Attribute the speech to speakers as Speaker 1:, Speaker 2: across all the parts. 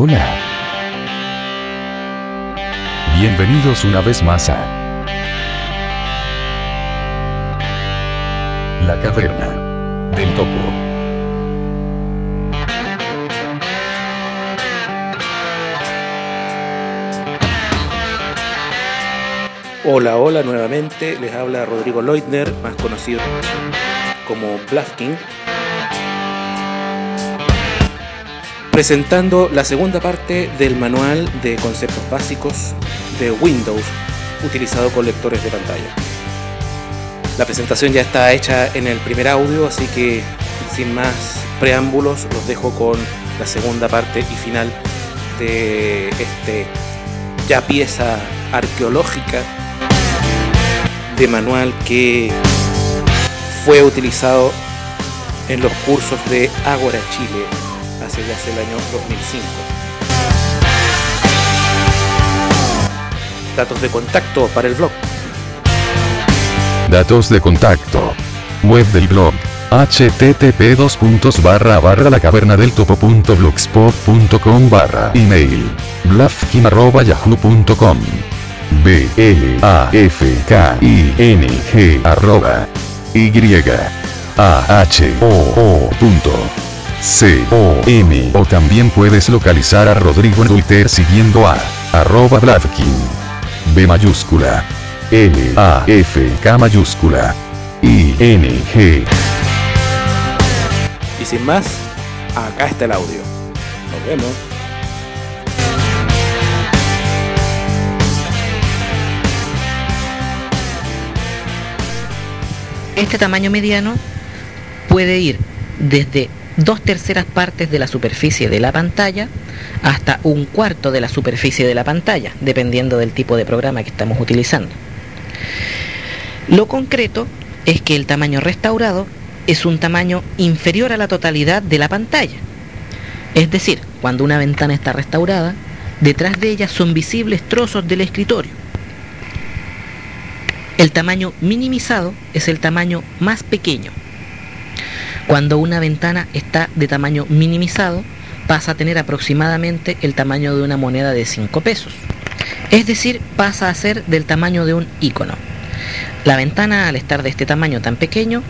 Speaker 1: Hola. Bienvenidos una vez más a La Caverna del Topo.
Speaker 2: Hola, hola nuevamente, les habla Rodrigo Leutner, más conocido como Blasking, presentando la segunda parte del manual de conceptos básicos de Windows utilizado con lectores de pantalla. La presentación ya está hecha en el primer audio, así que sin más preámbulos los dejo con la segunda parte y final de este ya pieza arqueológica de manual que fue utilizado en los cursos de Ágora Chile hace ya el año 2005. Datos de contacto para el blog.
Speaker 1: Datos de contacto. Web del blog. http barra barra la caverna del topo.blogspot.com barra email. blafkin arroba yahoo.com B L A F K I N G arroba Y A H O O punto C O M o también puedes localizar a Rodrigo en Twitter siguiendo a arroba Blavkin B mayúscula L A F K mayúscula I N G
Speaker 2: Y sin más, acá está el audio. Nos vemos.
Speaker 3: Este tamaño mediano puede ir desde dos terceras partes de la superficie de la pantalla hasta un cuarto de la superficie de la pantalla, dependiendo del tipo de programa que estamos utilizando. Lo concreto es que el tamaño restaurado es un tamaño inferior a la totalidad de la pantalla. Es decir, cuando una ventana está restaurada, detrás de ella son visibles trozos del escritorio. El tamaño minimizado es el tamaño más pequeño. Cuando una ventana está de tamaño minimizado, pasa a tener aproximadamente el tamaño de una moneda de 5 pesos. Es decir, pasa a ser del tamaño de un icono. La ventana, al estar de este tamaño tan pequeño,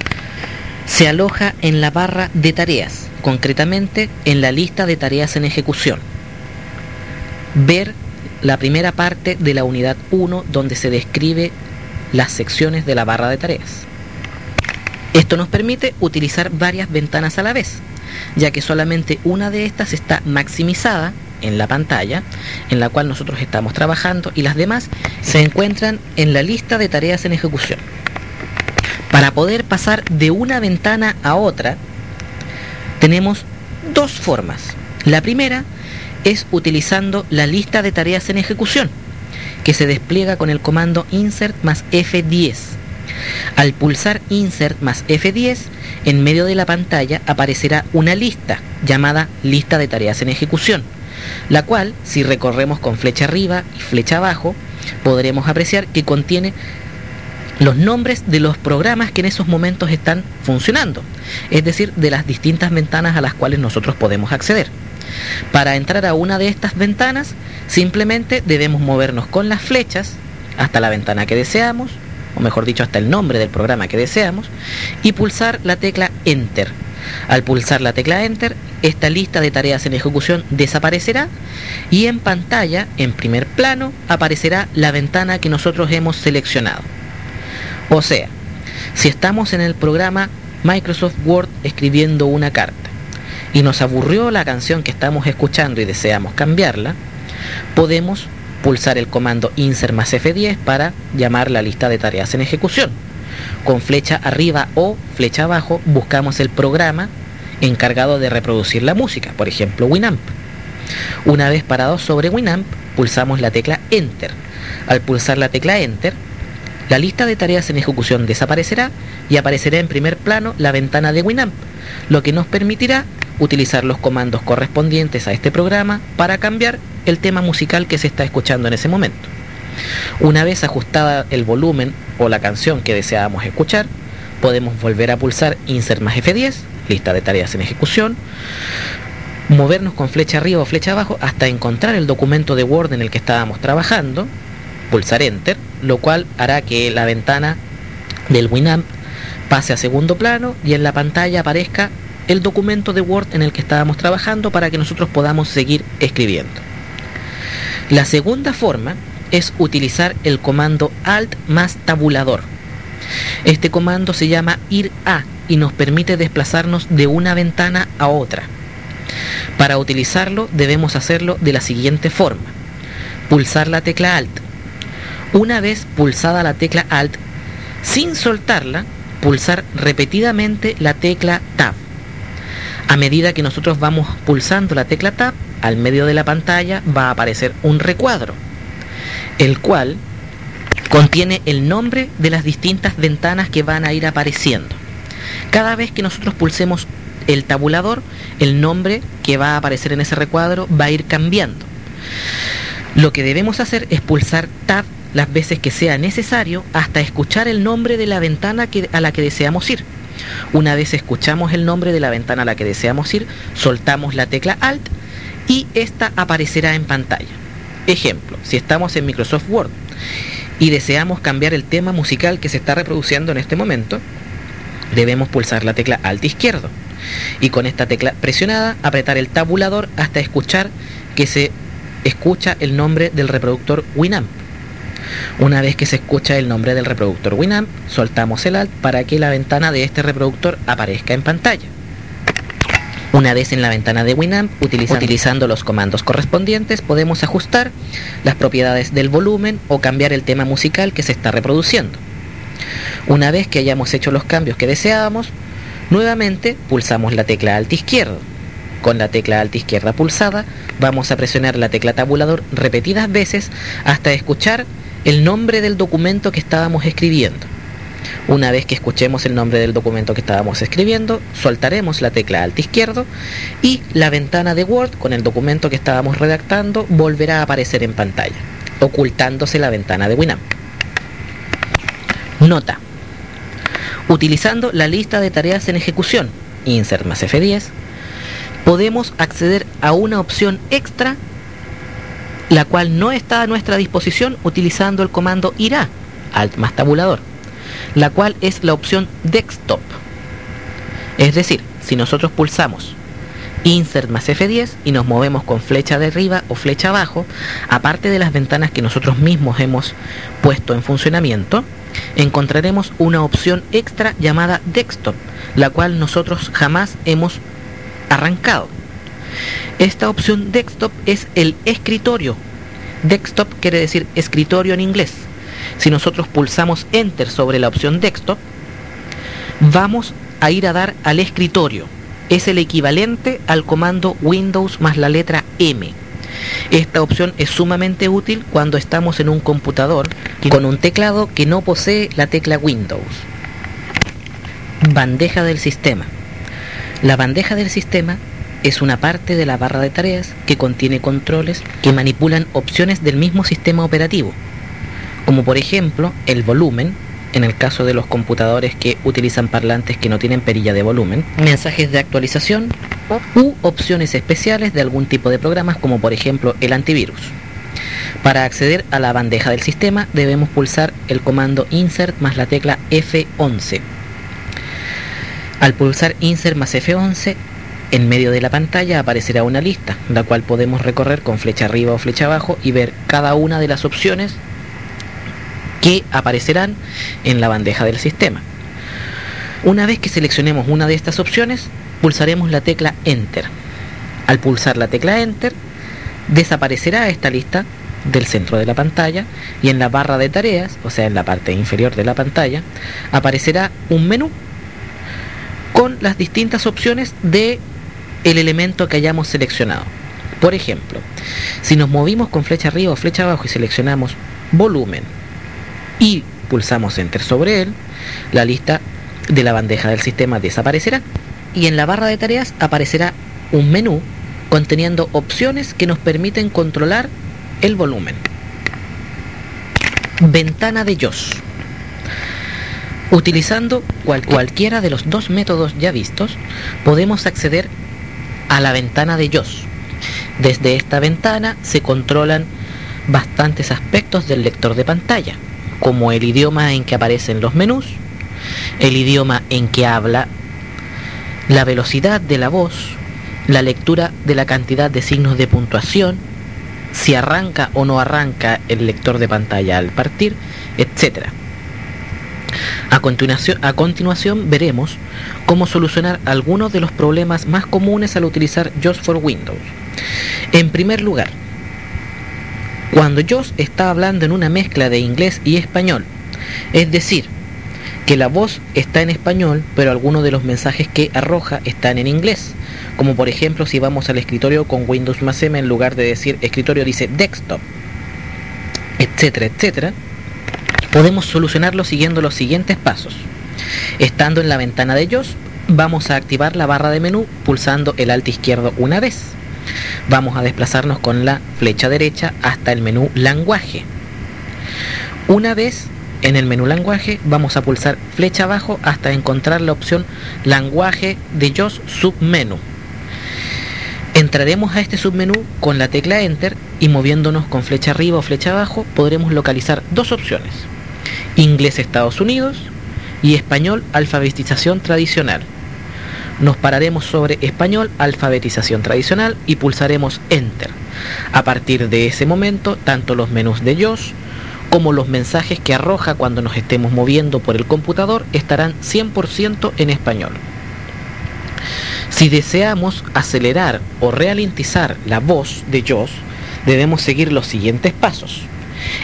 Speaker 3: se aloja en la barra de tareas, concretamente en la lista de tareas en ejecución. Ver la primera parte de la unidad 1 donde se describe las secciones de la barra de tareas. Esto nos permite utilizar varias ventanas a la vez, ya que solamente una de estas está maximizada en la pantalla en la cual nosotros estamos trabajando y las demás se encuentran en la lista de tareas en ejecución. Para poder pasar de una ventana a otra, tenemos dos formas. La primera es utilizando la lista de tareas en ejecución, que se despliega con el comando insert más F10. Al pulsar insert más F10, en medio de la pantalla aparecerá una lista llamada lista de tareas en ejecución, la cual, si recorremos con flecha arriba y flecha abajo, podremos apreciar que contiene los nombres de los programas que en esos momentos están funcionando, es decir, de las distintas ventanas a las cuales nosotros podemos acceder. Para entrar a una de estas ventanas, simplemente debemos movernos con las flechas hasta la ventana que deseamos, o mejor dicho, hasta el nombre del programa que deseamos, y pulsar la tecla Enter. Al pulsar la tecla Enter, esta lista de tareas en ejecución desaparecerá y en pantalla, en primer plano, aparecerá la ventana que nosotros hemos seleccionado. O sea, si estamos en el programa Microsoft Word escribiendo una carta, y nos aburrió la canción que estamos escuchando y deseamos cambiarla, podemos pulsar el comando insert más F10 para llamar la lista de tareas en ejecución. Con flecha arriba o flecha abajo buscamos el programa encargado de reproducir la música, por ejemplo Winamp. Una vez parados sobre Winamp, pulsamos la tecla Enter. Al pulsar la tecla Enter, la lista de tareas en ejecución desaparecerá y aparecerá en primer plano la ventana de Winamp, lo que nos permitirá utilizar los comandos correspondientes a este programa para cambiar el tema musical que se está escuchando en ese momento. Una vez ajustada el volumen o la canción que deseamos escuchar, podemos volver a pulsar Insert más F10, lista de tareas en ejecución, movernos con flecha arriba o flecha abajo hasta encontrar el documento de Word en el que estábamos trabajando, pulsar Enter, lo cual hará que la ventana del Winamp pase a segundo plano y en la pantalla aparezca el documento de Word en el que estábamos trabajando para que nosotros podamos seguir escribiendo. La segunda forma es utilizar el comando Alt más tabulador. Este comando se llama ir a y nos permite desplazarnos de una ventana a otra. Para utilizarlo debemos hacerlo de la siguiente forma. Pulsar la tecla Alt. Una vez pulsada la tecla Alt, sin soltarla, pulsar repetidamente la tecla Tab. A medida que nosotros vamos pulsando la tecla Tab, al medio de la pantalla va a aparecer un recuadro, el cual contiene el nombre de las distintas ventanas que van a ir apareciendo. Cada vez que nosotros pulsemos el tabulador, el nombre que va a aparecer en ese recuadro va a ir cambiando. Lo que debemos hacer es pulsar Tab las veces que sea necesario hasta escuchar el nombre de la ventana a la que deseamos ir. Una vez escuchamos el nombre de la ventana a la que deseamos ir, soltamos la tecla Alt y esta aparecerá en pantalla. Ejemplo, si estamos en Microsoft Word y deseamos cambiar el tema musical que se está reproduciendo en este momento, debemos pulsar la tecla Alt izquierdo y con esta tecla presionada apretar el tabulador hasta escuchar que se escucha el nombre del reproductor Winamp. Una vez que se escucha el nombre del reproductor Winamp, soltamos el Alt para que la ventana de este reproductor aparezca en pantalla. Una vez en la ventana de Winamp, utilizando, utilizando, los comandos correspondientes, podemos ajustar las propiedades del volumen o cambiar el tema musical que se está reproduciendo. Una vez que hayamos hecho los cambios que deseábamos, nuevamente pulsamos la tecla Alt izquierdo. Con la tecla Alt izquierda pulsada, vamos a presionar la tecla tabulador repetidas veces hasta escuchar el nombre del documento que estábamos escribiendo. Una vez que escuchemos el nombre del documento que estábamos escribiendo, soltaremos la tecla Alt izquierdo y la ventana de Word con el documento que estábamos redactando volverá a aparecer en pantalla, ocultándose la ventana de Winamp. Nota. Utilizando la lista de tareas en ejecución, Insert más F10, podemos acceder a una opción extra la cual no está a nuestra disposición utilizando el comando irá, alt más tabulador, la cual es la opción desktop. Es decir, si nosotros pulsamos insert más F10 y nos movemos con flecha de arriba o flecha abajo, aparte de las ventanas que nosotros mismos hemos puesto en funcionamiento, encontraremos una opción extra llamada desktop, la cual nosotros jamás hemos arrancado. Esta opción desktop es el escritorio. Desktop quiere decir escritorio en inglés. Si nosotros pulsamos enter sobre la opción desktop, vamos a ir a dar al escritorio. Es el equivalente al comando Windows más la letra M. Esta opción es sumamente útil cuando estamos en un computador con un teclado que no posee la tecla Windows. Bandeja del sistema. La bandeja del sistema es una parte de la barra de tareas que contiene controles que manipulan opciones del mismo sistema operativo, como por ejemplo el volumen, en el caso de los computadores que utilizan parlantes que no tienen perilla de volumen, mensajes de actualización u opciones especiales de algún tipo de programas como por ejemplo el antivirus. Para acceder a la bandeja del sistema debemos pulsar el comando insert más la tecla F11. Al pulsar insert más F11 en medio de la pantalla aparecerá una lista, la cual podemos recorrer con flecha arriba o flecha abajo y ver cada una de las opciones que aparecerán en la bandeja del sistema. Una vez que seleccionemos una de estas opciones, pulsaremos la tecla Enter. Al pulsar la tecla Enter, desaparecerá esta lista del centro de la pantalla y en la barra de tareas, o sea en la parte inferior de la pantalla, aparecerá un menú con las distintas opciones de el elemento que hayamos seleccionado. Por ejemplo, si nos movimos con flecha arriba o flecha abajo y seleccionamos volumen y pulsamos enter sobre él, la lista de la bandeja del sistema desaparecerá y en la barra de tareas aparecerá un menú conteniendo opciones que nos permiten controlar el volumen. Ventana de JOS. Utilizando cualquiera de los dos métodos ya vistos, podemos acceder a la ventana de JOS. Desde esta ventana se controlan bastantes aspectos del lector de pantalla, como el idioma en que aparecen los menús, el idioma en que habla, la velocidad de la voz, la lectura de la cantidad de signos de puntuación, si arranca o no arranca el lector de pantalla al partir, etc. A continuación, veremos cómo solucionar algunos de los problemas más comunes al utilizar JOS for Windows. En primer lugar, cuando JOS está hablando en una mezcla de inglés y español, es decir, que la voz está en español, pero algunos de los mensajes que arroja están en inglés. Como por ejemplo si vamos al escritorio con Windows más M en lugar de decir escritorio dice desktop, etcétera, etcétera. Podemos solucionarlo siguiendo los siguientes pasos. Estando en la ventana de JOS, vamos a activar la barra de menú pulsando el alt izquierdo una vez. Vamos a desplazarnos con la flecha derecha hasta el menú lenguaje. Una vez en el menú lenguaje vamos a pulsar flecha abajo hasta encontrar la opción lenguaje de JOS submenú. Entraremos a este submenú con la tecla Enter y moviéndonos con flecha arriba o flecha abajo podremos localizar dos opciones. Inglés Estados Unidos y Español Alfabetización Tradicional. Nos pararemos sobre Español Alfabetización Tradicional y pulsaremos Enter. A partir de ese momento, tanto los menús de JOS como los mensajes que arroja cuando nos estemos moviendo por el computador estarán 100% en español. Si deseamos acelerar o ralentizar la voz de JOS, debemos seguir los siguientes pasos.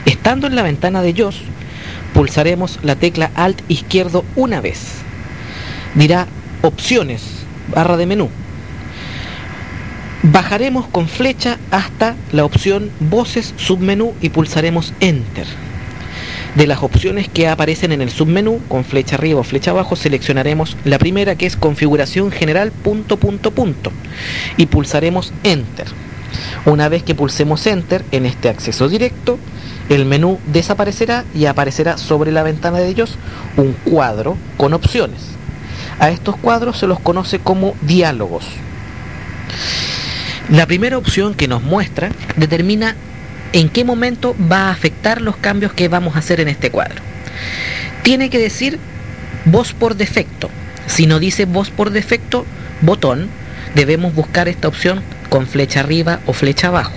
Speaker 3: Estando en la ventana de JOS, pulsaremos la tecla Alt izquierdo una vez. Dirá Opciones, barra de menú. Bajaremos con flecha hasta la opción Voces submenú y pulsaremos Enter. De las opciones que aparecen en el submenú, con flecha arriba o flecha abajo, seleccionaremos la primera que es Configuración General punto punto punto y pulsaremos Enter. Una vez que pulsemos Enter en este acceso directo, el menú desaparecerá y aparecerá sobre la ventana de ellos un cuadro con opciones. A estos cuadros se los conoce como diálogos. La primera opción que nos muestra determina en qué momento va a afectar los cambios que vamos a hacer en este cuadro. Tiene que decir voz por defecto. Si no dice voz por defecto, botón, debemos buscar esta opción con flecha arriba o flecha abajo.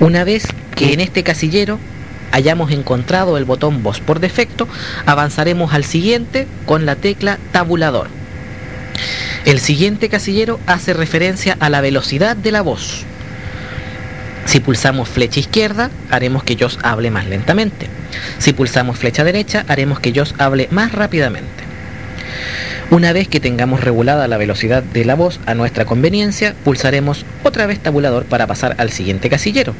Speaker 3: Una vez que en este casillero hayamos encontrado el botón voz por defecto, avanzaremos al siguiente con la tecla tabulador. El siguiente casillero hace referencia a la velocidad de la voz. Si pulsamos flecha izquierda, haremos que JOS hable más lentamente. Si pulsamos flecha derecha, haremos que JOS hable más rápidamente. Una vez que tengamos regulada la velocidad de la voz a nuestra conveniencia, pulsaremos otra vez tabulador para pasar al siguiente casillero,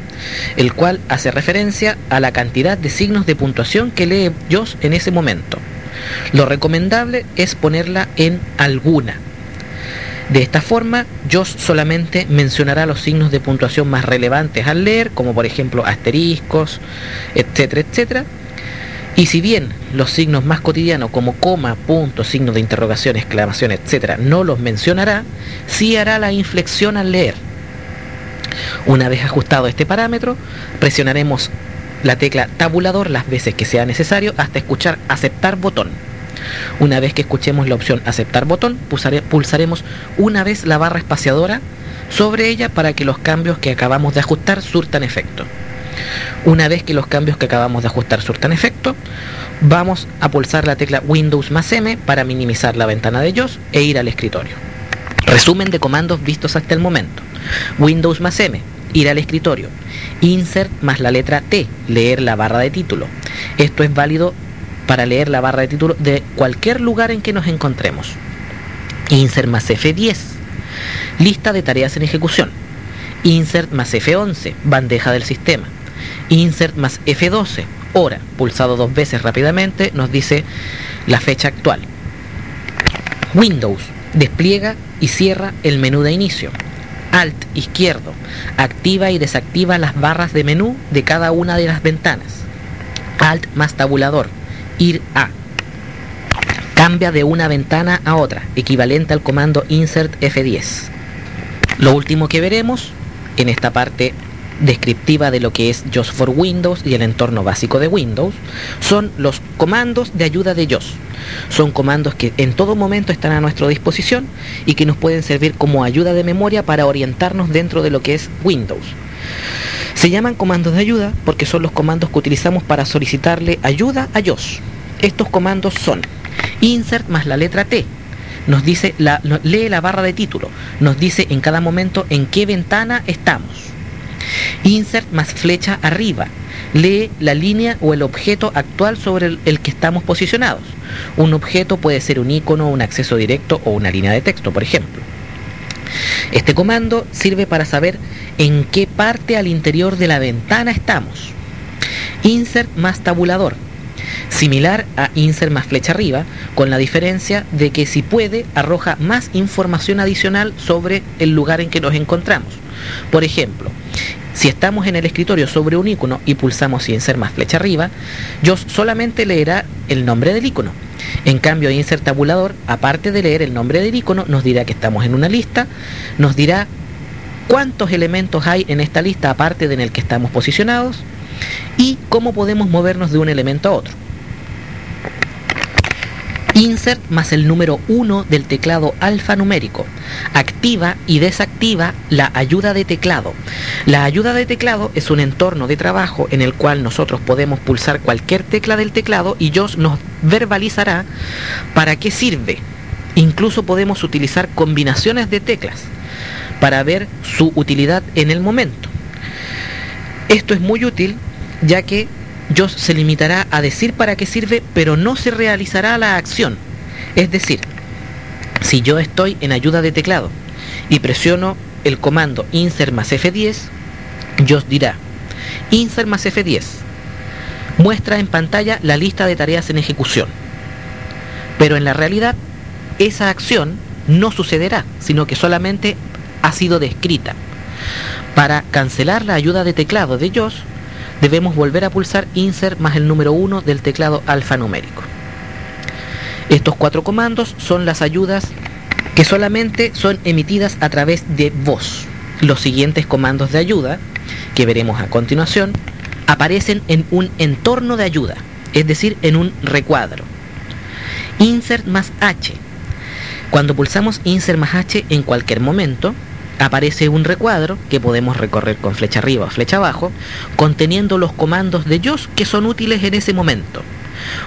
Speaker 3: el cual hace referencia a la cantidad de signos de puntuación que lee JOS en ese momento. Lo recomendable es ponerla en alguna. De esta forma, JOS solamente mencionará los signos de puntuación más relevantes al leer, como por ejemplo asteriscos, etcétera, etcétera, y si bien los signos más cotidianos como coma, punto, signo de interrogación, exclamación, etc., no los mencionará, sí hará la inflexión al leer. Una vez ajustado este parámetro, presionaremos la tecla tabulador las veces que sea necesario hasta escuchar aceptar botón. Una vez que escuchemos la opción aceptar botón, pulsaremos una vez la barra espaciadora sobre ella para que los cambios que acabamos de ajustar surtan efecto. Una vez que los cambios que acabamos de ajustar surtan efecto, vamos a pulsar la tecla Windows más M para minimizar la ventana de JOS e ir al escritorio. Resumen de comandos vistos hasta el momento. Windows más M, ir al escritorio. Insert más la letra T, leer la barra de título. Esto es válido para leer la barra de título de cualquier lugar en que nos encontremos. Insert más F10, lista de tareas en ejecución. Insert más F11, bandeja del sistema. Insert más F12, hora, pulsado dos veces rápidamente, nos dice la fecha actual. Windows, despliega y cierra el menú de inicio. Alt izquierdo, activa y desactiva las barras de menú de cada una de las ventanas. Alt más tabulador, ir a. Cambia de una ventana a otra, equivalente al comando insert F10. Lo último que veremos en esta parte descriptiva de lo que es JOS for Windows y el entorno básico de Windows son los comandos de ayuda de JOS. Son comandos que en todo momento están a nuestra disposición y que nos pueden servir como ayuda de memoria para orientarnos dentro de lo que es Windows. Se llaman comandos de ayuda porque son los comandos que utilizamos para solicitarle ayuda a JOS. Estos comandos son insert más la letra T, nos dice, la, lee la barra de título, nos dice en cada momento en qué ventana estamos. Insert más flecha arriba, lee la línea o el objeto actual sobre el, que estamos posicionados. Un objeto puede ser un icono, un acceso directo o una línea de texto, por ejemplo. Este comando sirve para saber en qué parte al interior de la ventana estamos. Insert más tabulador similar a insert más flecha arriba, con la diferencia de que si puede arroja más información adicional sobre el lugar en que nos encontramos. Por ejemplo, si estamos en el escritorio sobre un icono y pulsamos insert más flecha arriba, yo solamente leerá el nombre del icono. En cambio, insert tabulador, aparte de leer el nombre del icono, nos dirá que estamos en una lista, nos dirá cuántos elementos hay en esta lista aparte de en el que estamos posicionados y cómo podemos movernos de un elemento a otro insert más el número 1 del teclado alfanumérico. Activa y desactiva la ayuda de teclado. La ayuda de teclado es un entorno de trabajo en el cual nosotros podemos pulsar cualquier tecla del teclado y JOS nos verbalizará para qué sirve. Incluso podemos utilizar combinaciones de teclas para ver su utilidad en el momento. Esto es muy útil ya que JOS se limitará a decir para qué sirve, pero no se realizará la acción. Es decir, si yo estoy en ayuda de teclado y presiono el comando insert más F10, JOS dirá insert más F10 muestra en pantalla la lista de tareas en ejecución. Pero en la realidad, esa acción no sucederá, sino que solamente ha sido descrita. Para cancelar la ayuda de teclado de JOS, debemos volver a pulsar Insert más el número 1 del teclado alfanumérico. Estos cuatro comandos son las ayudas que solamente son emitidas a través de voz. Los siguientes comandos de ayuda, que veremos a continuación, aparecen en un entorno de ayuda, es decir, en un recuadro. Insert más H. Cuando pulsamos Insert más H en cualquier momento, aparece un recuadro que podemos recorrer con flecha arriba o flecha abajo, conteniendo los comandos de JOS que son útiles en ese momento.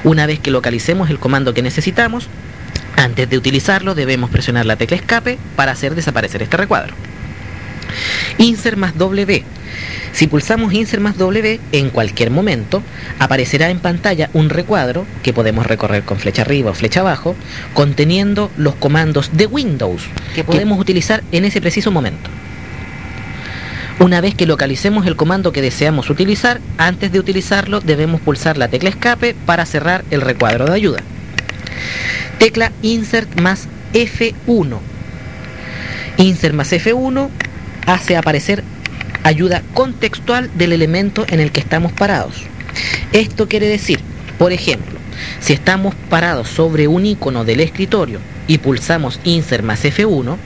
Speaker 3: Una vez que localicemos el comando que necesitamos, antes de utilizarlo debemos presionar la tecla escape para hacer desaparecer este recuadro. Insert más W si pulsamos Insert más W en cualquier momento, aparecerá en pantalla un recuadro que podemos recorrer con flecha arriba o flecha abajo, conteniendo los comandos de Windows que podemos utilizar en ese preciso momento. Una vez que localicemos el comando que deseamos utilizar, antes de utilizarlo debemos pulsar la tecla escape para cerrar el recuadro de ayuda. Tecla Insert más F1. Insert más F1 hace aparecer ayuda contextual del elemento en el que estamos parados. Esto quiere decir, por ejemplo, si estamos parados sobre un icono del escritorio y pulsamos Insert más F1,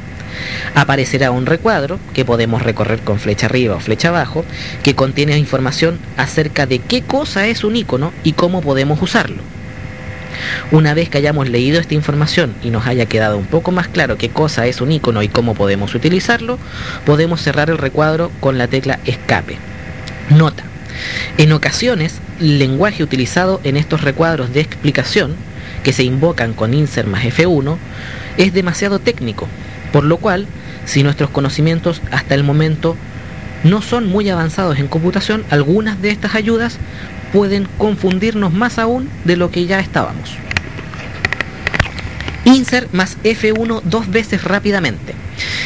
Speaker 3: aparecerá un recuadro que podemos recorrer con flecha arriba o flecha abajo que contiene información acerca de qué cosa es un icono y cómo podemos usarlo. Una vez que hayamos leído esta información y nos haya quedado un poco más claro qué cosa es un icono y cómo podemos utilizarlo, podemos cerrar el recuadro con la tecla escape. Nota. En ocasiones, el lenguaje utilizado en estos recuadros de explicación, que se invocan con insert más F1, es demasiado técnico, por lo cual, si nuestros conocimientos hasta el momento no son muy avanzados en computación, algunas de estas ayudas pueden confundirnos más aún de lo que ya estábamos. Insert más F1 dos veces rápidamente.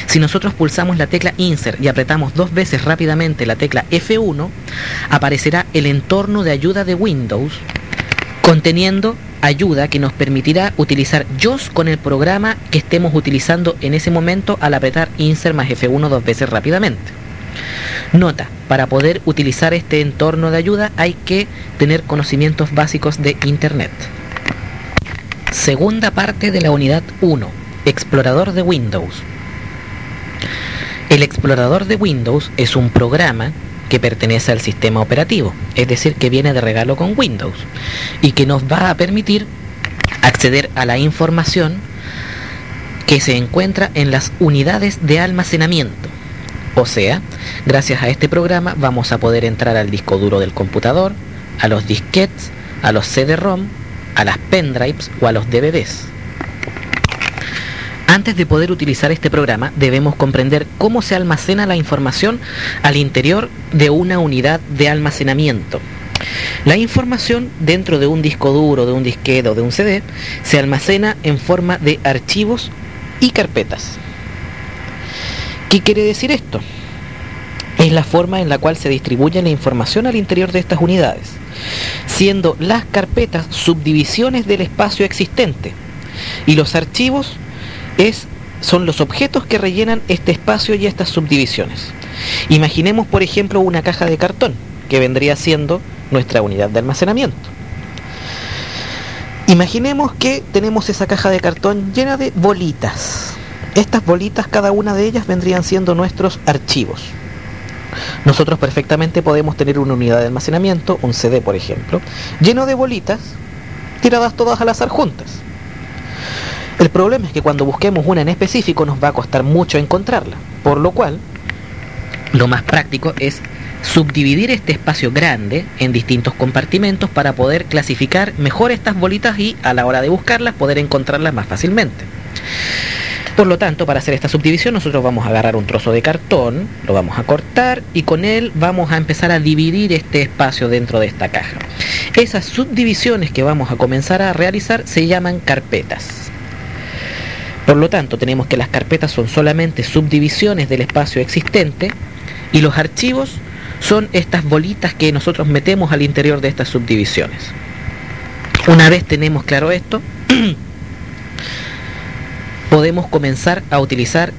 Speaker 3: Si nosotros pulsamos la tecla Insert y apretamos dos veces rápidamente la tecla F1, aparecerá el entorno de ayuda de Windows conteniendo ayuda que nos permitirá utilizar JOS con el programa que estemos utilizando en ese momento al apretar Insert más F1 dos veces rápidamente. Nota, para poder utilizar este entorno de ayuda hay que tener conocimientos básicos de Internet. Segunda parte de la unidad 1, explorador de Windows. El explorador de Windows es un programa que pertenece al sistema operativo, es decir, que viene de regalo con Windows y que nos va a permitir acceder a la información que se encuentra en las unidades de almacenamiento. O sea, gracias a este programa vamos a poder entrar al disco duro del computador, a los disquetes, a los CD-ROM, a las pendrives o a los DVDs. Antes de poder utilizar este programa debemos comprender cómo se almacena la información al interior de una unidad de almacenamiento. La información dentro de un disco duro, de un disquete o de un CD se almacena en forma de archivos y carpetas. ¿Qué quiere decir esto? Es la forma en la cual se distribuye la información al interior de estas unidades, siendo las carpetas subdivisiones del espacio existente y los archivos es, son los objetos que rellenan este espacio y estas subdivisiones. Imaginemos, por ejemplo, una caja de cartón, que vendría siendo nuestra unidad de almacenamiento. Imaginemos que tenemos esa caja de cartón llena de bolitas. Estas bolitas, cada una de ellas vendrían siendo nuestros archivos. Nosotros perfectamente podemos tener una unidad de almacenamiento, un CD por ejemplo, lleno de bolitas tiradas todas al azar juntas. El problema es que cuando busquemos una en específico nos va a costar mucho encontrarla, por lo cual lo más práctico es subdividir este espacio grande en distintos compartimentos para poder clasificar mejor estas bolitas y a la hora de buscarlas poder encontrarlas más fácilmente. Por lo tanto, para hacer esta subdivisión nosotros vamos a agarrar un trozo de cartón, lo vamos a cortar y con él vamos a empezar a dividir este espacio dentro de esta caja. Esas subdivisiones que vamos a comenzar a realizar se llaman carpetas. Por lo tanto, tenemos que las carpetas son solamente subdivisiones del espacio existente y los archivos son estas bolitas que nosotros metemos al interior de estas subdivisiones. Una vez tenemos claro esto, podemos comenzar a utilizar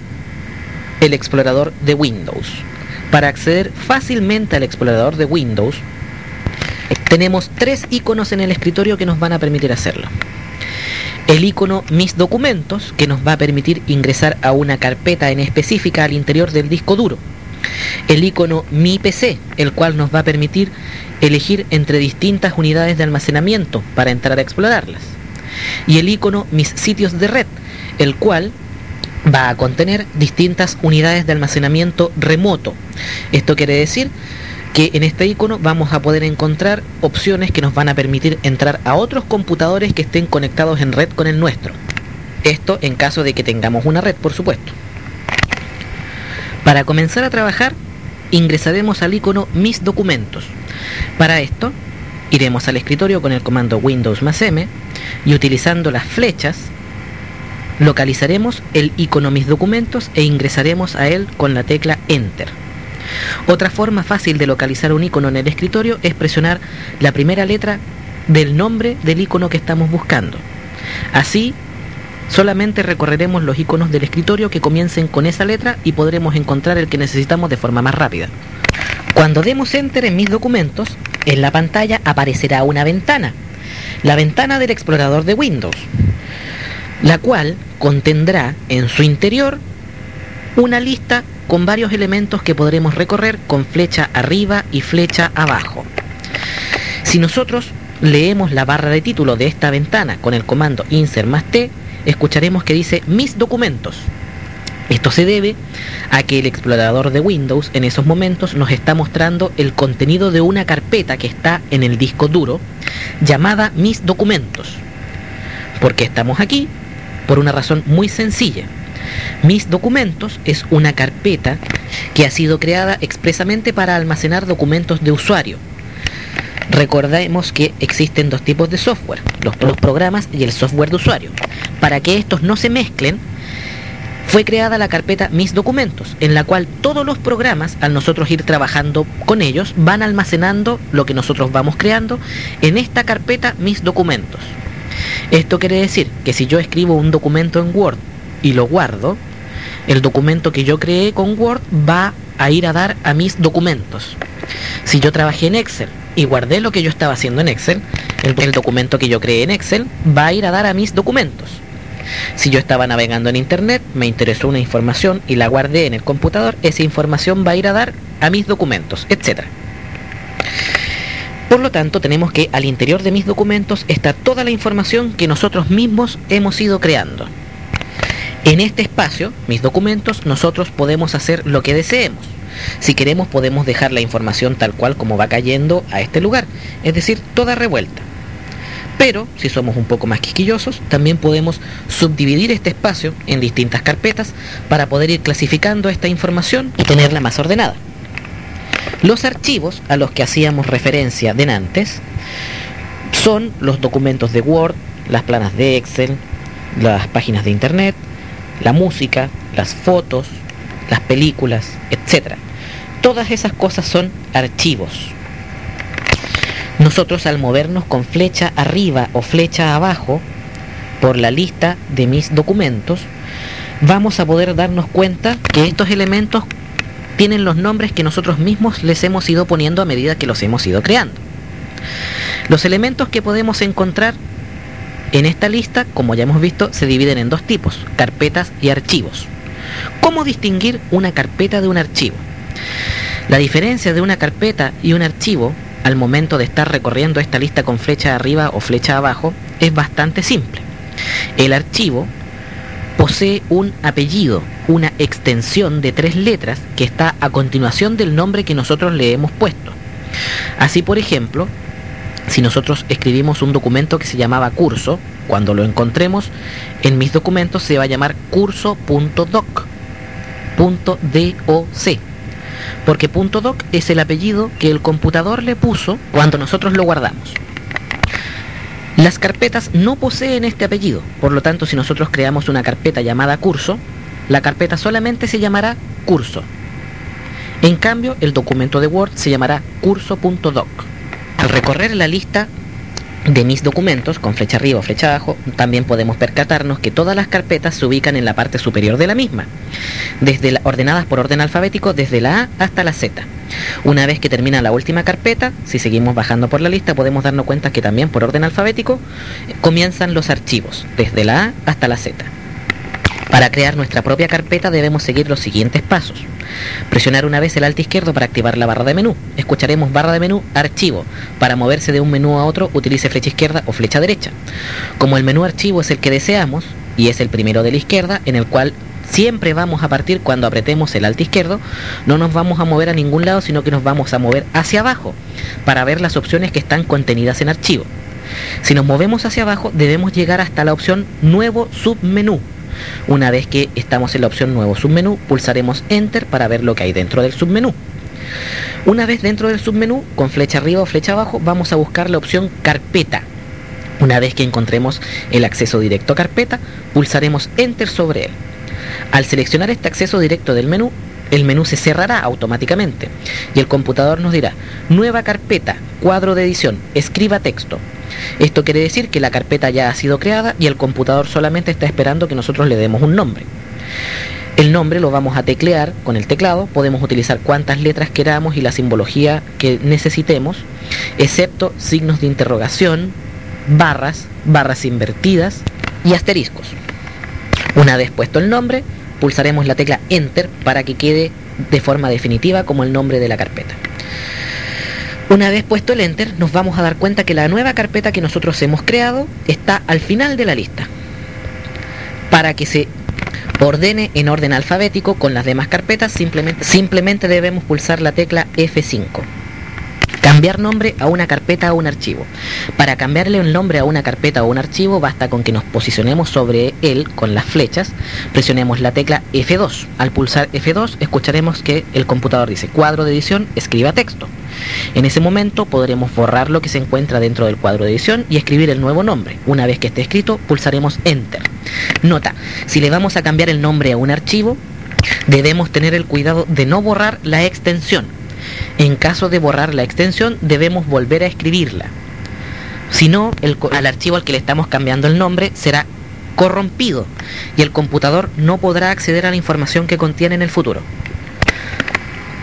Speaker 3: el explorador de Windows. Para acceder fácilmente al explorador de Windows, tenemos tres iconos en el escritorio que nos van a permitir hacerlo el icono Mis documentos, que nos va a permitir ingresar a una carpeta en específica al interior del disco duro. El icono Mi PC, el cual nos va a permitir elegir entre distintas unidades de almacenamiento para entrar a explorarlas. Y el icono Mis sitios de red, el cual va a contener distintas unidades de almacenamiento remoto. Esto quiere decir que en este icono vamos a poder encontrar opciones que nos van a permitir entrar a otros computadores que estén conectados en red con el nuestro. Esto en caso de que tengamos una red, por supuesto. Para comenzar a trabajar, ingresaremos al icono Mis documentos. Para esto, iremos al escritorio con el comando Windows más M y utilizando las flechas, localizaremos el icono Mis documentos e ingresaremos a él con la tecla Enter. Otra forma fácil de localizar un icono en el escritorio es presionar la primera letra del nombre del icono que estamos buscando. Así, solamente recorreremos los iconos del escritorio que comiencen con esa letra y podremos encontrar el que necesitamos de forma más rápida. Cuando demos Enter en mis documentos, en la pantalla aparecerá una ventana, la ventana del explorador de Windows, la cual contendrá en su interior una lista con varios elementos que podremos recorrer con flecha arriba y flecha abajo. Si nosotros leemos la barra de título de esta ventana con el comando insert más T, escucharemos que dice mis documentos. Esto se debe a que el explorador de Windows en esos momentos nos está mostrando el contenido de una carpeta que está en el disco duro llamada mis documentos. ¿Por qué estamos aquí? Por una razón muy sencilla mis documentos es una carpeta que ha sido creada expresamente para almacenar documentos de usuario. Recordemos que existen dos tipos de software, los, programas y el software de usuario. Para que estos no se mezclen, fue creada la carpeta Mis documentos, en la cual todos los programas, al nosotros ir trabajando con ellos, van almacenando lo que nosotros vamos creando en esta carpeta Mis documentos. Esto quiere decir que si yo escribo un documento en Word y lo guardo, el documento que yo creé con Word va a ir a dar a mis documentos. Si yo trabajé en Excel y guardé lo que yo estaba haciendo en Excel, el, documento que yo creé en Excel va a ir a dar a mis documentos. Si yo estaba navegando en internet, me interesó una información y la guardé en el computador, esa información va a ir a dar a mis documentos, etc. Por lo tanto, tenemos que al interior de mis documentos está toda la información que nosotros mismos hemos ido creando. En este espacio, mis documentos, nosotros podemos hacer lo que deseemos. Si queremos podemos dejar la información tal cual como va cayendo a este lugar, es decir, toda revuelta. Pero, si somos un poco más quisquillosos, también podemos subdividir este espacio en distintas carpetas para poder ir clasificando esta información y tenerla más ordenada. Los archivos a los que hacíamos referencia de antes son los documentos de Word, las planas de Excel, las páginas de Internet, la música, las fotos, las películas, etc. Todas esas cosas son archivos. Nosotros al movernos con flecha arriba o flecha abajo por la lista de mis documentos, vamos a poder darnos cuenta que estos elementos tienen los nombres que nosotros mismos les hemos ido poniendo a medida que los hemos ido creando. Los elementos que podemos encontrar en esta lista, como ya hemos visto, se dividen en dos tipos, carpetas y archivos. ¿Cómo distinguir una carpeta de un archivo? La diferencia de una carpeta y un archivo al momento de estar recorriendo esta lista con flecha arriba o flecha abajo es bastante simple. El archivo posee un apellido, una extensión de tres letras que está a continuación del nombre que nosotros le hemos puesto. Así, por ejemplo, si nosotros escribimos un documento que se llamaba curso, cuando lo encontremos en mis documentos se va a llamar curso.doc, .doc, porque .doc es el apellido que el computador le puso cuando nosotros lo guardamos. Las carpetas no poseen este apellido, por lo tanto si nosotros creamos una carpeta llamada curso, la carpeta solamente se llamará curso. En cambio, el documento de Word se llamará curso.doc. Al recorrer la lista de mis documentos, con flecha arriba o flecha abajo, también podemos percatarnos que todas las carpetas se ubican en la parte superior de la misma, desde ordenadas por orden alfabético desde la A hasta la Z. Una vez que termina la última carpeta, si seguimos bajando por la lista, podemos darnos cuenta que también por orden alfabético eh, comienzan los archivos, desde la A hasta la Z. Para crear nuestra propia carpeta debemos seguir los siguientes pasos. Presionar una vez el alto izquierdo para activar la barra de menú. Escucharemos barra de menú archivo. Para moverse de un menú a otro utilice flecha izquierda o flecha derecha. Como el menú archivo es el que deseamos y es el primero de la izquierda en el cual siempre vamos a partir cuando apretemos el alto izquierdo, no nos vamos a mover a ningún lado, sino que nos vamos a mover hacia abajo para ver las opciones que están contenidas en archivo. Si nos movemos hacia abajo, debemos llegar hasta la opción Nuevo Submenú. Una vez que estamos en la opción Nuevo Submenú, pulsaremos Enter para ver lo que hay dentro del submenú. Una vez dentro del submenú, con flecha arriba o flecha abajo, vamos a buscar la opción Carpeta. Una vez que encontremos el acceso directo a carpeta, pulsaremos Enter sobre él. Al seleccionar este acceso directo del menú, el menú se cerrará automáticamente y el computador nos dirá Nueva carpeta, cuadro de edición, escriba texto. Esto quiere decir que la carpeta ya ha sido creada y el computador solamente está esperando que nosotros le demos un nombre. El nombre lo vamos a teclear con el teclado, podemos utilizar cuantas letras queramos y la simbología que necesitemos, excepto signos de interrogación, barras, barras invertidas y asteriscos. Una vez puesto el nombre, pulsaremos la tecla Enter para que quede de forma definitiva como el nombre de la carpeta. Una vez puesto el Enter, nos vamos a dar cuenta que la nueva carpeta que nosotros hemos creado está al final de la lista. Para que se ordene en orden alfabético con las demás carpetas, simplemente, debemos pulsar la tecla F5. Cambiar nombre a una carpeta o un archivo. Para cambiarle el nombre a una carpeta o un archivo basta con que nos posicionemos sobre él con las flechas, presionemos la tecla F2. Al pulsar F2 escucharemos que el computador dice cuadro de edición, escriba texto. En ese momento podremos borrar lo que se encuentra dentro del cuadro de edición y escribir el nuevo nombre. Una vez que esté escrito, pulsaremos Enter. Nota, si le vamos a cambiar el nombre a un archivo, debemos tener el cuidado de no borrar la extensión en caso de borrar la extensión, debemos volver a escribirla. Si no, el, al archivo al que le estamos cambiando el nombre será corrompido y el computador no podrá acceder a la información que contiene en el futuro.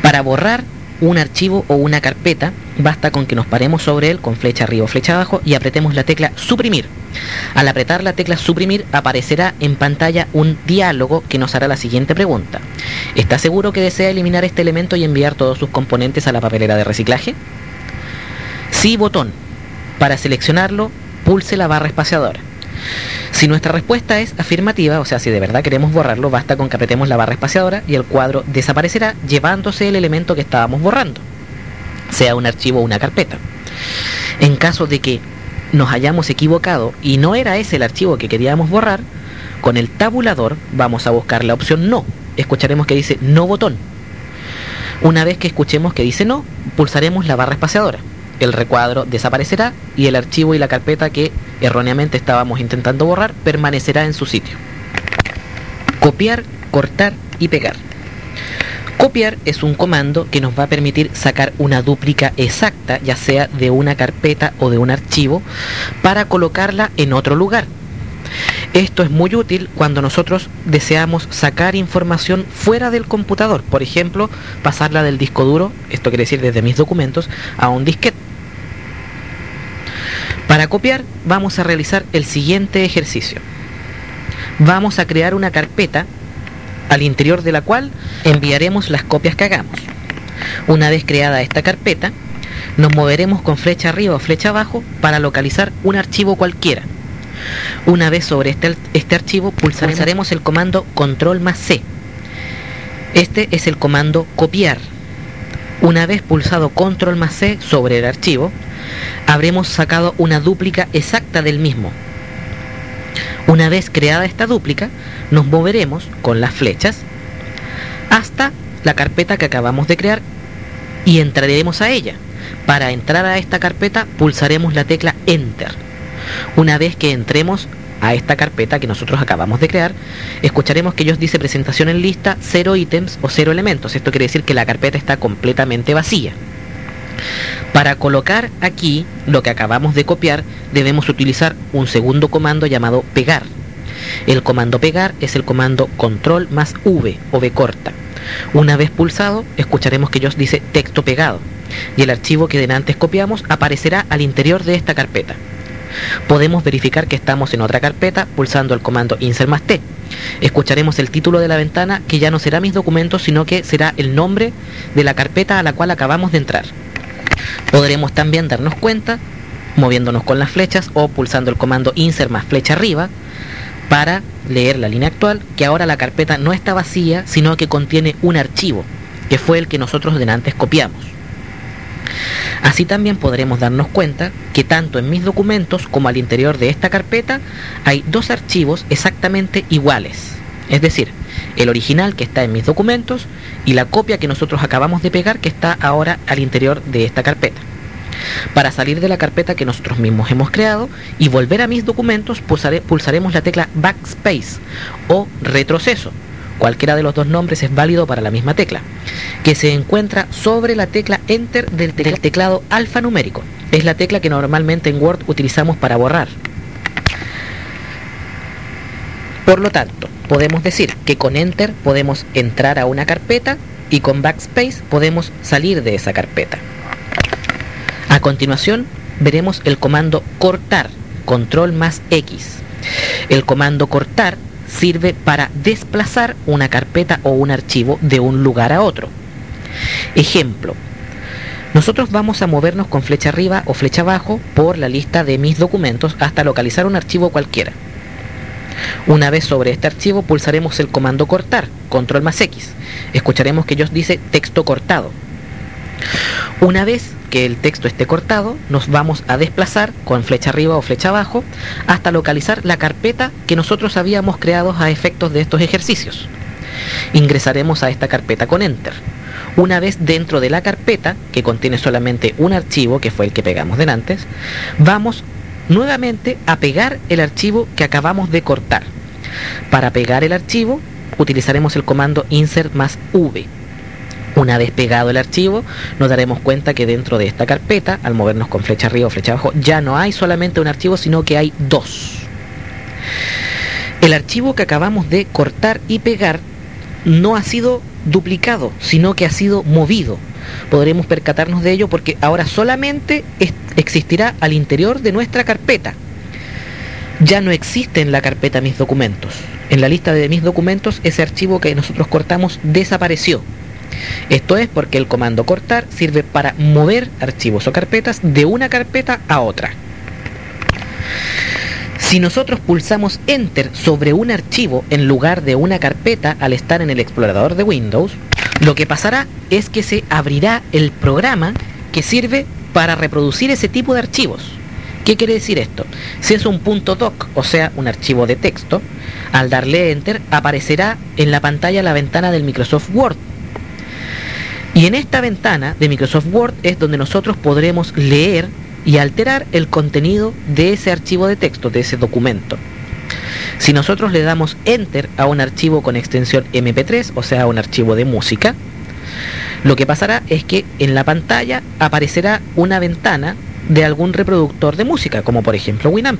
Speaker 3: Para borrar un archivo o una carpeta, basta con que nos paremos sobre él con flecha arriba o flecha abajo y apretemos la tecla suprimir Al apretar la tecla suprimir aparecerá en pantalla un diálogo que nos hará la siguiente pregunta. ¿Está seguro que desea eliminar este elemento y enviar todos sus componentes a la papelera de reciclaje? Sí, botón. Para seleccionarlo, pulse la barra espaciadora. Si nuestra respuesta es afirmativa, o sea, si de verdad queremos borrarlo, basta con que apretemos la barra espaciadora y el cuadro desaparecerá llevándose el elemento que estábamos borrando, sea un archivo o una carpeta. En caso de que nos hayamos equivocado y no era ese el archivo que queríamos borrar, con el tabulador vamos a buscar la opción no. Escucharemos que dice no botón. Una vez que escuchemos que dice no, pulsaremos la barra espaciadora el recuadro desaparecerá y el archivo y la carpeta que erróneamente estábamos intentando borrar permanecerá en su sitio. Copiar, cortar y pegar. Copiar es un comando que nos va a permitir sacar una dúplica exacta, ya sea de una carpeta o de un archivo, para colocarla en otro lugar. Esto es muy útil cuando nosotros deseamos sacar información fuera del computador, por ejemplo, pasarla del disco duro, esto quiere decir desde mis documentos, a un disquete. Para copiar vamos a realizar el siguiente ejercicio. Vamos a crear una carpeta al interior de la cual enviaremos las copias que hagamos. Una vez creada esta carpeta, nos moveremos con flecha arriba o flecha abajo para localizar un archivo cualquiera. Una vez sobre este, este archivo pulsaremos el comando control más C. Este es el comando copiar. Una vez pulsado control más C sobre el archivo, habremos sacado una dúplica exacta del mismo. Una vez creada esta dúplica, nos moveremos con las flechas hasta la carpeta que acabamos de crear y entraremos a ella. Para entrar a esta carpeta pulsaremos la tecla Enter. Una vez que entremos a esta carpeta que nosotros acabamos de crear, escucharemos que ellos dice presentación en lista, cero ítems o cero elementos. Esto quiere decir que la carpeta está completamente vacía. Para colocar aquí lo que acabamos de copiar, debemos utilizar un segundo comando llamado pegar. El comando pegar es el comando control más V o V corta. Una vez pulsado, escucharemos que ellos dice texto pegado y el archivo que de antes copiamos aparecerá al interior de esta carpeta. Podemos verificar que estamos en otra carpeta pulsando el comando insert más T. Escucharemos el título de la ventana que ya no será mis documentos, sino que será el nombre de la carpeta a la cual acabamos de entrar. Podremos también darnos cuenta, moviéndonos con las flechas o pulsando el comando insert más flecha arriba, para leer la línea actual, que ahora la carpeta no está vacía, sino que contiene un archivo, que fue el que nosotros de antes copiamos. Así también podremos darnos cuenta que tanto en mis documentos como al interior de esta carpeta hay dos archivos exactamente iguales. Es decir, el original que está en mis documentos y la copia que nosotros acabamos de pegar que está ahora al interior de esta carpeta. Para salir de la carpeta que nosotros mismos hemos creado y volver a mis documentos pulsaremos la tecla Backspace o retroceso. Cualquiera de los dos nombres es válido para la misma tecla, que se encuentra sobre la tecla Enter del teclado alfanumérico. Es la tecla que normalmente en Word utilizamos para borrar. Por lo tanto, podemos decir que con Enter podemos entrar a una carpeta y con Backspace podemos salir de esa carpeta. A continuación, veremos el comando cortar, control más X. El comando cortar sirve para desplazar una carpeta o un archivo de un lugar a otro. Ejemplo, nosotros vamos a movernos con flecha arriba o flecha abajo por la lista de mis documentos hasta localizar un archivo cualquiera. Una vez sobre este archivo pulsaremos el comando cortar, control más X. Escucharemos que ellos dice texto cortado. Una vez que el texto esté cortado, nos vamos a desplazar con flecha arriba o flecha abajo hasta localizar la carpeta que nosotros habíamos creado a efectos de estos ejercicios. Ingresaremos a esta carpeta con Enter. Una vez dentro de la carpeta, que contiene solamente un archivo, que fue el que pegamos delante, vamos nuevamente a pegar el archivo que acabamos de cortar. Para pegar el archivo utilizaremos el comando insert más v. Una vez pegado el archivo, nos daremos cuenta que dentro de esta carpeta, al movernos con flecha arriba o flecha abajo, ya no hay solamente un archivo, sino que hay dos. El archivo que acabamos de cortar y pegar no ha sido duplicado, sino que ha sido movido podremos percatarnos de ello porque ahora solamente existirá al interior de nuestra carpeta. ya no existe en la carpeta mis documentos. En la lista de mis documentos ese archivo que nosotros cortamos desapareció. Esto es porque el comando cortar sirve para mover archivos o carpetas de una carpeta a otra. Si nosotros pulsamos Enter sobre un archivo en lugar de una carpeta al estar en el explorador de Windows, lo que pasará es que se abrirá el programa que sirve para reproducir ese tipo de archivos. ¿Qué quiere decir esto? Si es un punto .doc, o sea, un archivo de texto, al darle Enter aparecerá en la pantalla la ventana del Microsoft Word. Y en esta ventana de Microsoft Word es donde nosotros podremos leer y alterar el contenido de ese archivo de texto, de ese documento. Si nosotros le damos Enter a un archivo con extensión MP3, o sea, un archivo de música, lo que pasará es que en la pantalla aparecerá una ventana de algún reproductor de música, como por ejemplo Winamp.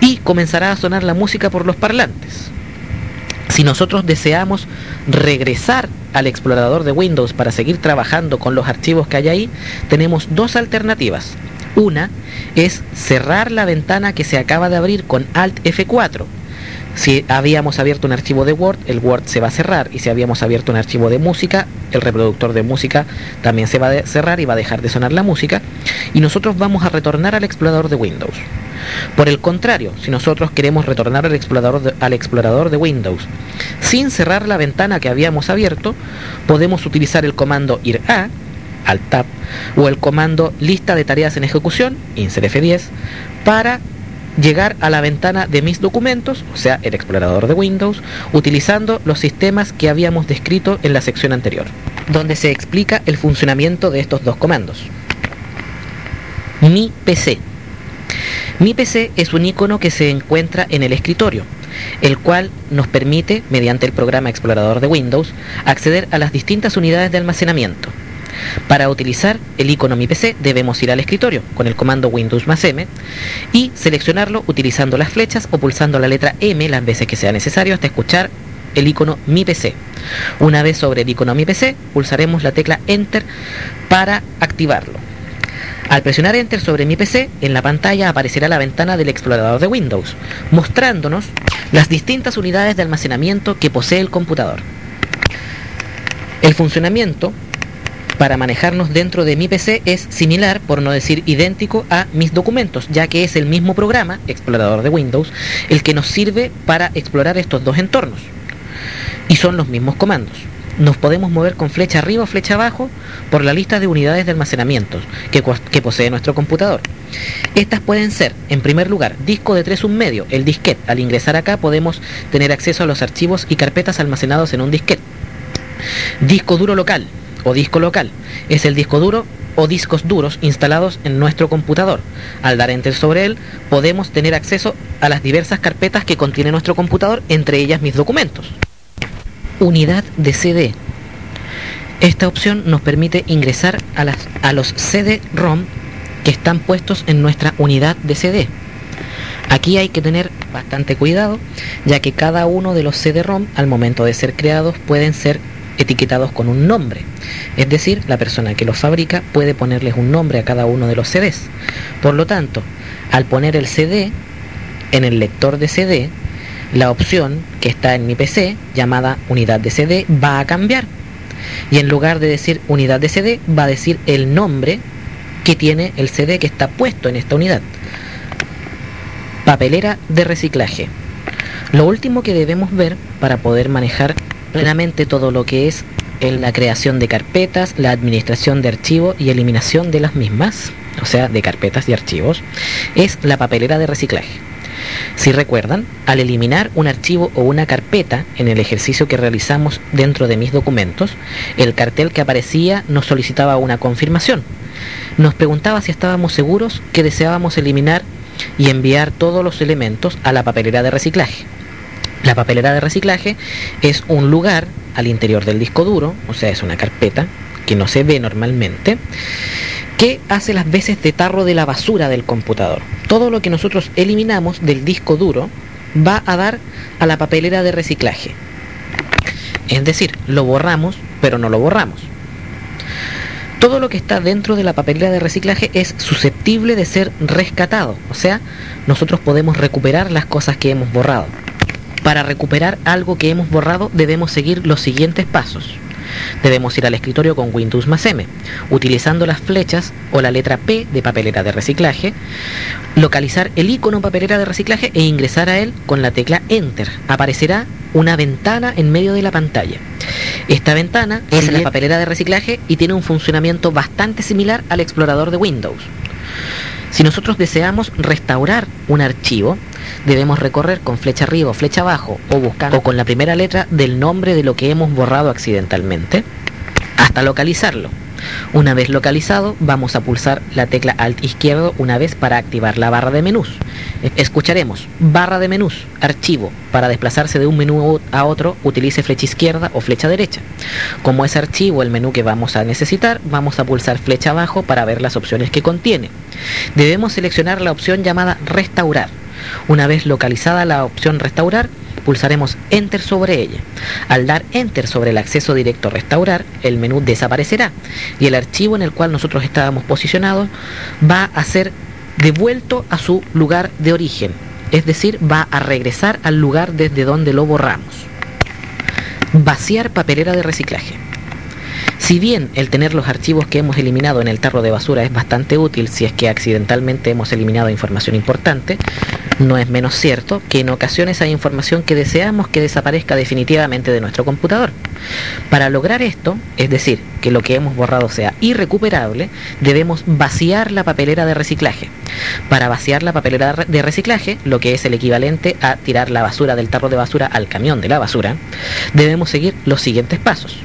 Speaker 3: Y comenzará a sonar la música por los parlantes. Si nosotros deseamos regresar al explorador de Windows para seguir trabajando con los archivos que hay ahí, tenemos dos alternativas. Una es cerrar la ventana que se acaba de abrir con Alt F4. Si habíamos abierto un archivo de Word, el Word se va a cerrar. Y si habíamos abierto un archivo de música, el reproductor de música también se va a cerrar y va a dejar de sonar la música. Y nosotros vamos a retornar al explorador de Windows. Por el contrario, si nosotros queremos retornar al explorador, de, al explorador de Windows sin cerrar la ventana que habíamos abierto, podemos utilizar el comando ir a, al tab, o el comando lista de tareas en ejecución, insert F10, para llegar a la ventana de mis documentos, o sea, el explorador de Windows, utilizando los sistemas que habíamos descrito en la sección anterior, donde se explica el funcionamiento de estos dos comandos. Mi PC mi PC es un icono que se encuentra en el escritorio, el cual nos permite, mediante el programa explorador de Windows, acceder a las distintas unidades de almacenamiento. Para utilizar el icono Mi PC debemos ir al escritorio con el comando Windows más M y seleccionarlo utilizando las flechas o pulsando la letra M las veces que sea necesario hasta escuchar el icono Mi PC. Una vez sobre el icono Mi PC, pulsaremos la tecla Enter para activarlo. Al presionar Enter sobre mi PC, en la pantalla aparecerá la ventana del explorador de Windows, mostrándonos las distintas unidades de almacenamiento que posee el computador. El funcionamiento para manejarnos dentro de mi PC es similar, por no decir idéntico, a mis documentos, ya que es el mismo programa, explorador de Windows, el que nos sirve para explorar estos dos entornos. Y son los mismos comandos nos podemos mover con flecha arriba o flecha abajo por la lista de unidades de almacenamiento que, posee nuestro computador. Estas pueden ser, en primer lugar, disco de 3 un medio, el disquete. Al ingresar acá podemos tener acceso a los archivos y carpetas almacenados en un disquete. Disco duro local o disco local es el disco duro o discos duros instalados en nuestro computador. Al dar enter sobre él, podemos tener acceso a las diversas carpetas que contiene nuestro computador, entre ellas mis documentos unidad de CD. Esta opción nos permite ingresar a, las, a los CD-ROM que están puestos en nuestra unidad de CD. Aquí hay que tener bastante cuidado, ya que cada uno de los CD-ROM al momento de ser creados pueden ser etiquetados con un nombre. Es decir, la persona que los fabrica puede ponerles un nombre a cada uno de los CDs. Por lo tanto, al poner el CD en el lector de CD, la opción que está en mi PC, llamada unidad de CD, va a cambiar. Y en lugar de decir unidad de CD, va a decir el nombre que tiene el CD que está puesto en esta unidad. Papelera de reciclaje. Lo último que debemos ver para poder manejar plenamente todo lo que es la creación de carpetas, la administración de archivos y eliminación de las mismas, o sea, de carpetas y archivos, es la papelera de reciclaje. Si recuerdan, al eliminar un archivo o una carpeta en el ejercicio que realizamos dentro de mis documentos, el cartel que aparecía nos solicitaba una confirmación. Nos preguntaba si estábamos seguros que deseábamos eliminar y enviar todos los elementos a la papelera de reciclaje. La papelera de reciclaje es un lugar al interior del disco duro, o sea, es una carpeta que no se ve normalmente, que hace las veces de tarro de la basura del computador. Todo lo que nosotros eliminamos del disco duro va a dar a la papelera de reciclaje. Es decir, lo borramos, pero no lo borramos. Todo lo que está dentro de la papelera de reciclaje es susceptible de ser rescatado, o sea, nosotros podemos recuperar las cosas que hemos borrado. Para recuperar algo que hemos borrado debemos seguir los siguientes pasos. Debemos ir al escritorio con Windows más M, utilizando las flechas o la letra P de papelera de reciclaje, localizar el icono papelera de reciclaje e ingresar a él con la tecla Enter. Aparecerá una ventana en medio de la pantalla. Esta ventana es la papelera de reciclaje y tiene un funcionamiento bastante similar al explorador de Windows. Si nosotros deseamos restaurar un archivo, debemos recorrer con flecha arriba o flecha abajo o buscando con la primera letra del nombre de lo que hemos borrado accidentalmente hasta localizarlo. Una vez localizado, vamos a pulsar la tecla Alt izquierdo una vez para activar la barra de menús. Escucharemos barra de menús, archivo. Para desplazarse de un menú a otro, utilice flecha izquierda o flecha derecha. Como es archivo el menú que vamos a necesitar, vamos a pulsar flecha abajo para ver las opciones que contiene. Debemos seleccionar la opción llamada restaurar. Una vez localizada la opción restaurar, pulsaremos Enter sobre ella. Al dar Enter sobre el acceso directo restaurar, el menú desaparecerá y el archivo en el cual nosotros estábamos posicionados va a ser devuelto a su lugar de origen, es decir, va a regresar al lugar desde donde lo borramos. Vaciar papelera de reciclaje. Si bien el tener los archivos que hemos eliminado en el tarro de basura es bastante útil si es que accidentalmente hemos eliminado información importante, no es menos cierto que en ocasiones hay información que deseamos que desaparezca definitivamente de nuestro computador. Para lograr esto, es decir, que lo que hemos borrado sea irrecuperable, debemos vaciar la papelera de reciclaje. Para vaciar la papelera de reciclaje, lo que es el equivalente a tirar la basura del tarro de basura al camión de la basura, debemos seguir los siguientes pasos.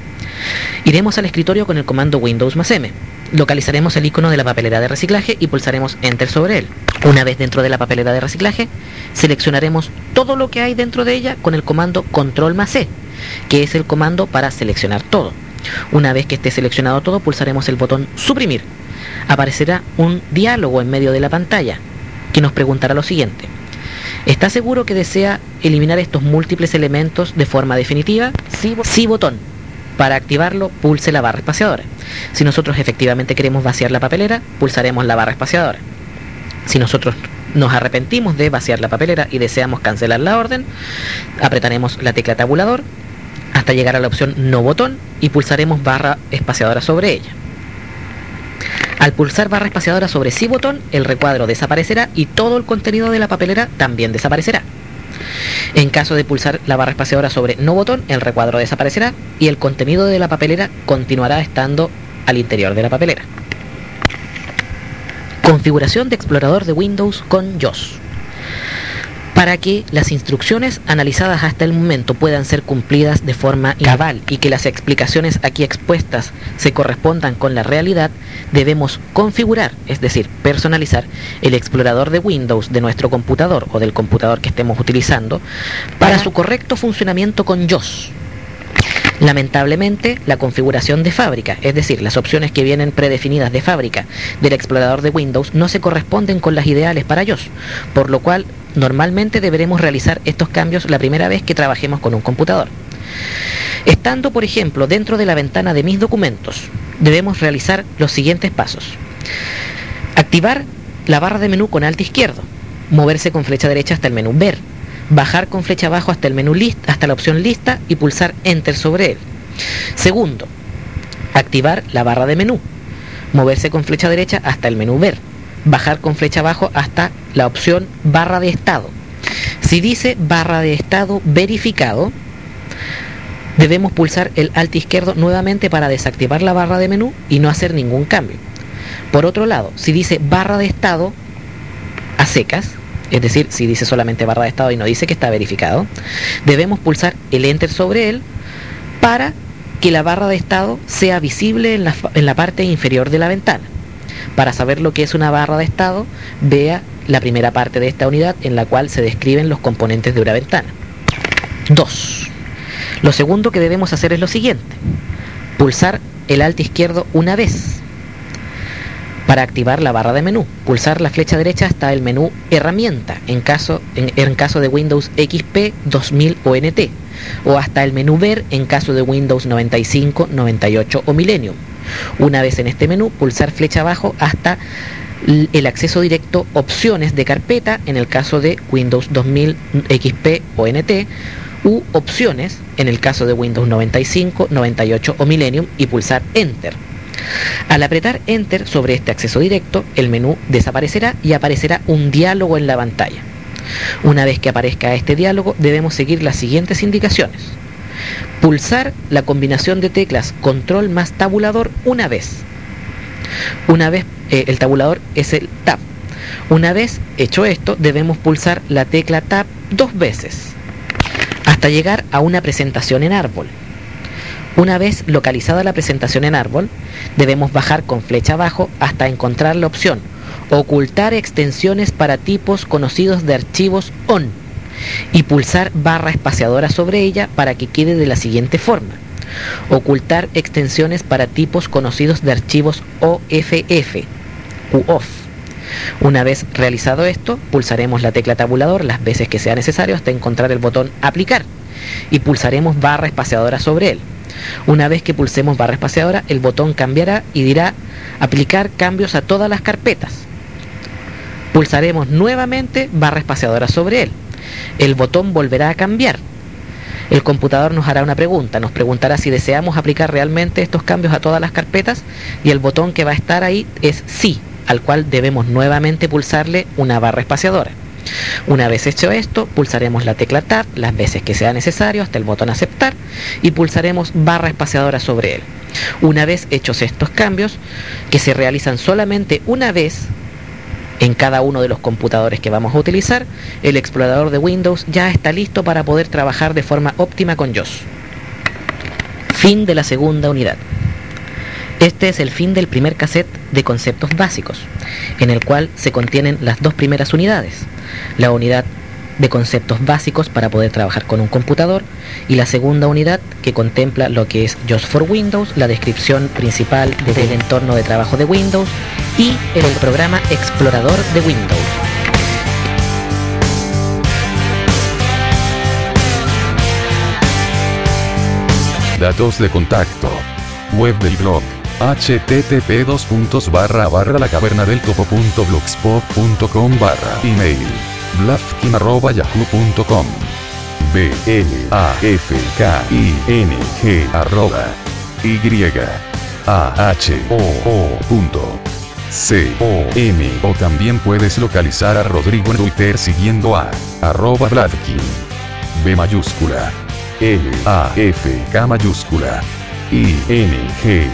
Speaker 3: Iremos al escritorio con el comando Windows más M. Localizaremos el icono de la papelera de reciclaje y pulsaremos Enter sobre él. Una vez dentro de la papelera de reciclaje, seleccionaremos todo lo que hay dentro de ella con el comando Control más C, que es el comando para seleccionar todo. Una vez que esté seleccionado todo, pulsaremos el botón Suprimir. Aparecerá un diálogo en medio de la pantalla que nos preguntará lo siguiente. ¿Está seguro que desea eliminar estos múltiples elementos de forma definitiva? Sí, sí botón. Para activarlo, pulse la barra espaciadora. Si nosotros efectivamente queremos vaciar la papelera, pulsaremos la barra espaciadora. Si nosotros nos arrepentimos de vaciar la papelera y deseamos cancelar la orden, apretaremos la tecla tabulador hasta llegar a la opción no botón y pulsaremos barra espaciadora sobre ella. Al pulsar barra espaciadora sobre sí botón, el recuadro desaparecerá y todo el contenido de la papelera también desaparecerá. En caso de pulsar la barra espaciadora sobre no botón, el recuadro desaparecerá y el contenido de la papelera continuará estando al interior de la papelera. Configuración de explorador de Windows con JOS. Para que las instrucciones analizadas hasta el momento puedan ser cumplidas de forma cabal y que las explicaciones aquí expuestas se correspondan con la realidad, debemos configurar, es decir, personalizar el explorador de Windows de nuestro computador o del computador que estemos utilizando para su correcto funcionamiento con JOS. Lamentablemente, la configuración de fábrica, es decir, las opciones que vienen predefinidas de fábrica del explorador de Windows, no se corresponden con las ideales para JOS, por lo cual normalmente deberemos realizar estos cambios la primera vez que trabajemos con un computador. Estando, por ejemplo, dentro de la ventana de mis documentos, debemos realizar los siguientes pasos. Activar la barra de menú con alto izquierdo, moverse con flecha derecha hasta el menú Ver, bajar con flecha abajo hasta el menú list, hasta la opción lista y pulsar Enter sobre él. Segundo, activar la barra de menú, moverse con flecha derecha hasta el menú Ver, bajar con flecha abajo hasta la opción barra de estado. Si dice barra de estado verificado, debemos pulsar el alt izquierdo nuevamente para desactivar la barra de menú y no hacer ningún cambio. Por otro lado, si dice barra de estado a secas, es decir, si dice solamente barra de estado y no dice que está verificado, debemos pulsar el enter sobre él para que la barra de estado sea visible en la, en la parte inferior de la ventana. Para saber lo que es una barra de estado, vea la primera parte de esta unidad en la cual se describen los componentes de una ventana. 2. Lo segundo que debemos hacer es lo siguiente. Pulsar el alt izquierdo una vez para activar la barra de menú. Pulsar la flecha derecha hasta el menú Herramienta en caso, en, en caso de Windows XP 2000 o NT o hasta el menú Ver en caso de Windows 95, 98 o Millennium. Una vez en este menú, pulsar flecha abajo hasta el acceso directo opciones de carpeta en el caso de Windows 2000 XP o NT u opciones en el caso de Windows 95, 98 o Millennium y pulsar Enter. Al apretar Enter sobre este acceso directo, el menú desaparecerá y aparecerá un diálogo en la pantalla. Una vez que aparezca este diálogo, debemos seguir las siguientes indicaciones. Pulsar la combinación de teclas Control más tabulador una vez. Una vez eh, el tabulador es el Tab. Una vez hecho esto, debemos pulsar la tecla Tab dos veces hasta llegar a una presentación en árbol. Una vez localizada la presentación en árbol, debemos bajar con flecha abajo hasta encontrar la opción Ocultar extensiones para tipos conocidos de archivos ON y pulsar barra espaciadora sobre ella para que quede de la siguiente forma. Ocultar extensiones para tipos conocidos de archivos OFF u OFF. Una vez realizado esto, pulsaremos la tecla tabulador las veces que sea necesario hasta encontrar el botón aplicar y pulsaremos barra espaciadora sobre él. Una vez que pulsemos barra espaciadora, el botón cambiará y dirá aplicar cambios a todas las carpetas. Pulsaremos nuevamente barra espaciadora sobre él. El botón volverá a cambiar. El computador nos hará una pregunta, nos preguntará si deseamos aplicar realmente estos cambios a todas las carpetas y el botón que va a estar ahí es sí, al cual debemos nuevamente pulsarle una barra espaciadora. Una vez hecho esto, pulsaremos la tecla Tab las veces que sea necesario hasta el botón aceptar y pulsaremos barra espaciadora sobre él. Una vez hechos estos cambios, que se realizan solamente una vez en cada uno de los computadores que vamos a utilizar, el explorador de Windows ya está listo para poder trabajar de forma óptima con JOS. Fin de la segunda unidad. Este es el fin del primer cassette de conceptos básicos, en el cual se contienen las dos primeras unidades, la unidad de conceptos básicos para poder trabajar con un computador y la segunda unidad que contempla lo que es JOS for Windows, la descripción principal del entorno de trabajo de Windows y el programa explorador de Windows.
Speaker 1: Datos de contacto. Web del blog http barra barra la caverna del topo.blogspot.com barra email blafkin.yahoo.com b l a f k i n g arroba y a h o o punto c o m o también puedes localizar a Rodrigo en Twitter siguiendo a arroba blafkin b mayúscula l a f k mayúscula i n g